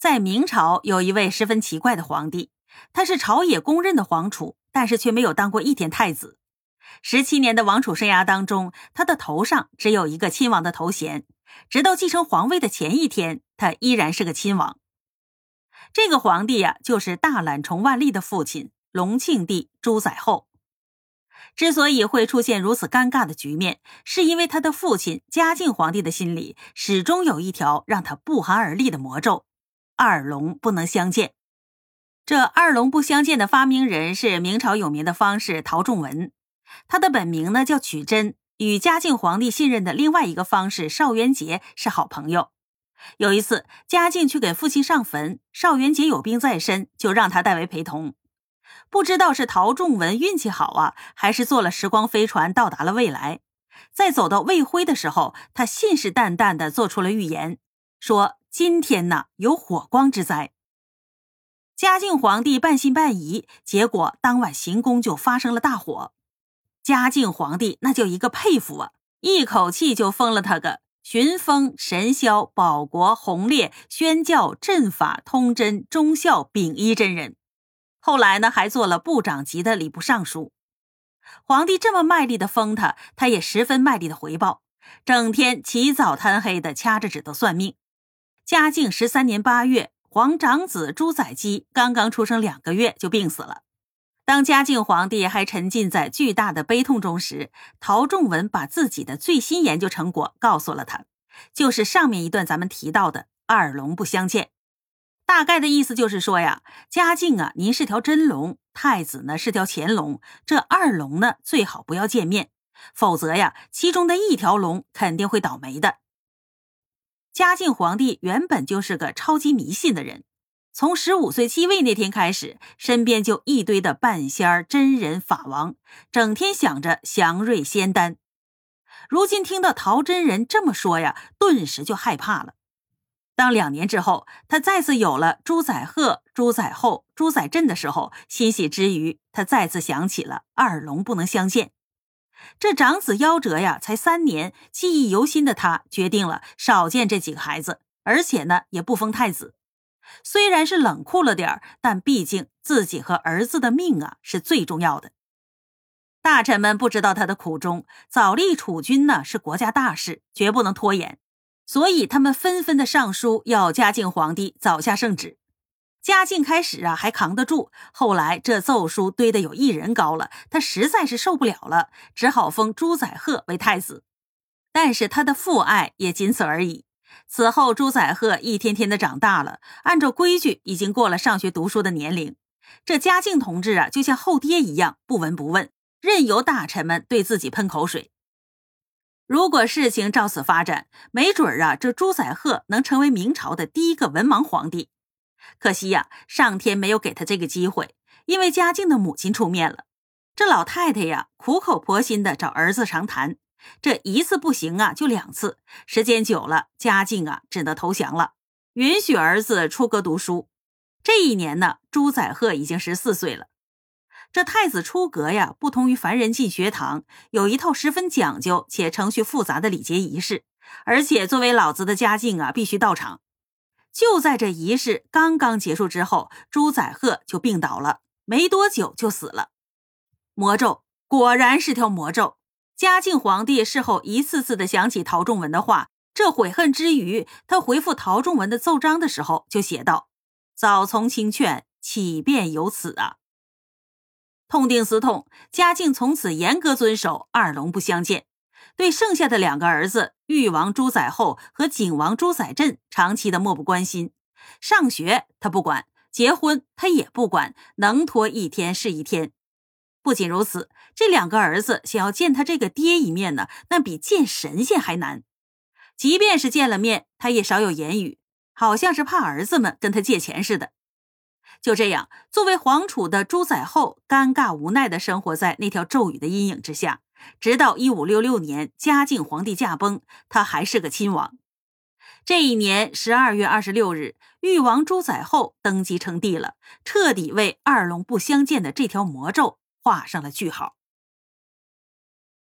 在明朝有一位十分奇怪的皇帝，他是朝野公认的皇储，但是却没有当过一天太子。十七年的王储生涯当中，他的头上只有一个亲王的头衔，直到继承皇位的前一天，他依然是个亲王。这个皇帝呀，就是大懒虫万历的父亲隆庆帝朱载垕。之所以会出现如此尴尬的局面，是因为他的父亲嘉靖皇帝的心里始终有一条让他不寒而栗的魔咒。二龙不能相见。这二龙不相见的发明人是明朝有名的方士陶仲文，他的本名呢叫曲珍，与嘉靖皇帝信任的另外一个方士邵元节是好朋友。有一次，嘉靖去给父亲上坟，邵元节有病在身，就让他代为陪同。不知道是陶仲文运气好啊，还是坐了时光飞船到达了未来。在走到魏辉的时候，他信誓旦旦地做出了预言，说。今天呢，有火光之灾。嘉靖皇帝半信半疑，结果当晚行宫就发生了大火。嘉靖皇帝那叫一个佩服啊，一口气就封了他个巡风神霄保国弘烈宣教阵法通真忠孝秉一真人。后来呢，还做了部长级的礼部尚书。皇帝这么卖力的封他，他也十分卖力的回报，整天起早贪黑的掐着指头算命。嘉靖十三年八月，皇长子朱载基刚刚出生两个月就病死了。当嘉靖皇帝还沉浸在巨大的悲痛中时，陶仲文把自己的最新研究成果告诉了他，就是上面一段咱们提到的“二龙不相见”。大概的意思就是说呀，嘉靖啊，您是条真龙，太子呢是条乾龙，这二龙呢最好不要见面，否则呀，其中的一条龙肯定会倒霉的。嘉靖皇帝原本就是个超级迷信的人，从十五岁继位那天开始，身边就一堆的半仙儿、真人、法王，整天想着祥瑞仙丹。如今听到陶真人这么说呀，顿时就害怕了。当两年之后，他再次有了朱载赫、朱载后、朱载镇的时候，欣喜之余，他再次想起了二龙不能相见。这长子夭折呀，才三年，记忆犹新的他决定了少见这几个孩子，而且呢也不封太子。虽然是冷酷了点但毕竟自己和儿子的命啊是最重要的。大臣们不知道他的苦衷，早立储君呢是国家大事，绝不能拖延，所以他们纷纷的上书要嘉靖皇帝早下圣旨。嘉靖开始啊还扛得住，后来这奏书堆得有一人高了，他实在是受不了了，只好封朱载鹤为太子。但是他的父爱也仅此而已。此后，朱载鹤一天天的长大了，按照规矩已经过了上学读书的年龄。这嘉靖同志啊，就像后爹一样不闻不问，任由大臣们对自己喷口水。如果事情照此发展，没准儿啊，这朱载鹤能成为明朝的第一个文盲皇帝。可惜呀，上天没有给他这个机会，因为嘉靖的母亲出面了。这老太太呀，苦口婆心的找儿子长谈，这一次不行啊，就两次，时间久了，嘉靖啊只得投降了，允许儿子出阁读书。这一年呢，朱载鹤已经十四岁了。这太子出阁呀，不同于凡人进学堂，有一套十分讲究且程序复杂的礼节仪式，而且作为老子的嘉靖啊，必须到场。就在这仪式刚刚结束之后，朱载赫就病倒了，没多久就死了。魔咒果然是条魔咒。嘉靖皇帝事后一次次的想起陶仲文的话，这悔恨之余，他回复陶仲文的奏章的时候就写道：“早从轻劝，岂便有此啊！”痛定思痛，嘉靖从此严格遵守二龙不相见。对剩下的两个儿子裕王朱载垕和景王朱载镇长期的漠不关心，上学他不管，结婚他也不管，能拖一天是一天。不仅如此，这两个儿子想要见他这个爹一面呢，那比见神仙还难。即便是见了面，他也少有言语，好像是怕儿子们跟他借钱似的。就这样，作为皇储的朱载垕尴尬无奈的生活在那条咒语的阴影之下。直到一五六六年，嘉靖皇帝驾崩，他还是个亲王。这一年十二月二十六日，裕王朱载垕登基称帝了，彻底为二龙不相见的这条魔咒画上了句号。